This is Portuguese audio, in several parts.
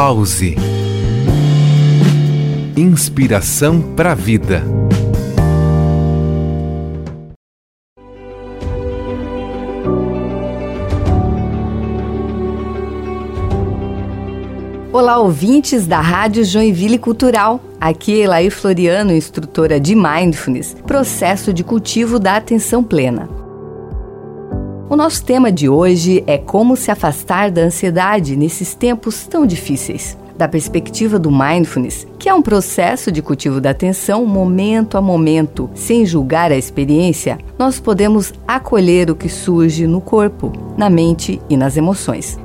Pause. Inspiração para a vida. Olá, ouvintes da Rádio Joinville Cultural. Aqui é Elaí Floriano, instrutora de Mindfulness, processo de cultivo da atenção plena. O nosso tema de hoje é como se afastar da ansiedade nesses tempos tão difíceis. Da perspectiva do mindfulness, que é um processo de cultivo da atenção momento a momento, sem julgar a experiência, nós podemos acolher o que surge no corpo, na mente e nas emoções.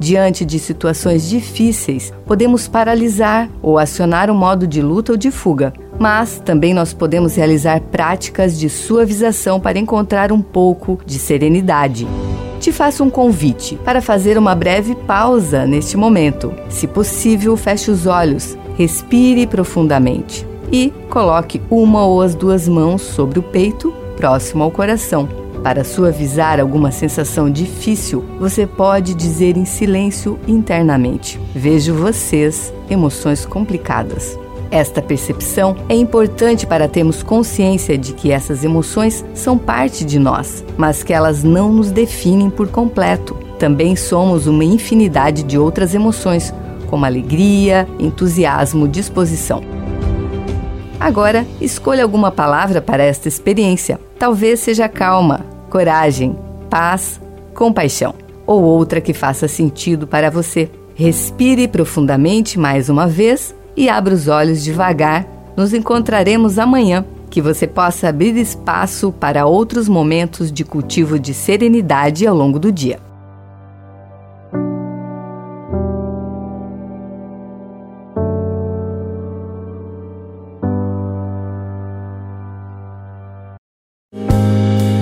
Diante de situações difíceis, podemos paralisar ou acionar o modo de luta ou de fuga, mas também nós podemos realizar práticas de suavização para encontrar um pouco de serenidade. Te faço um convite para fazer uma breve pausa neste momento. Se possível, feche os olhos, respire profundamente e coloque uma ou as duas mãos sobre o peito, próximo ao coração. Para suavizar alguma sensação difícil, você pode dizer em silêncio internamente: Vejo vocês, emoções complicadas. Esta percepção é importante para termos consciência de que essas emoções são parte de nós, mas que elas não nos definem por completo. Também somos uma infinidade de outras emoções, como alegria, entusiasmo, disposição. Agora, escolha alguma palavra para esta experiência. Talvez seja calma, coragem, paz, compaixão, ou outra que faça sentido para você. Respire profundamente mais uma vez e abra os olhos devagar. Nos encontraremos amanhã. Que você possa abrir espaço para outros momentos de cultivo de serenidade ao longo do dia.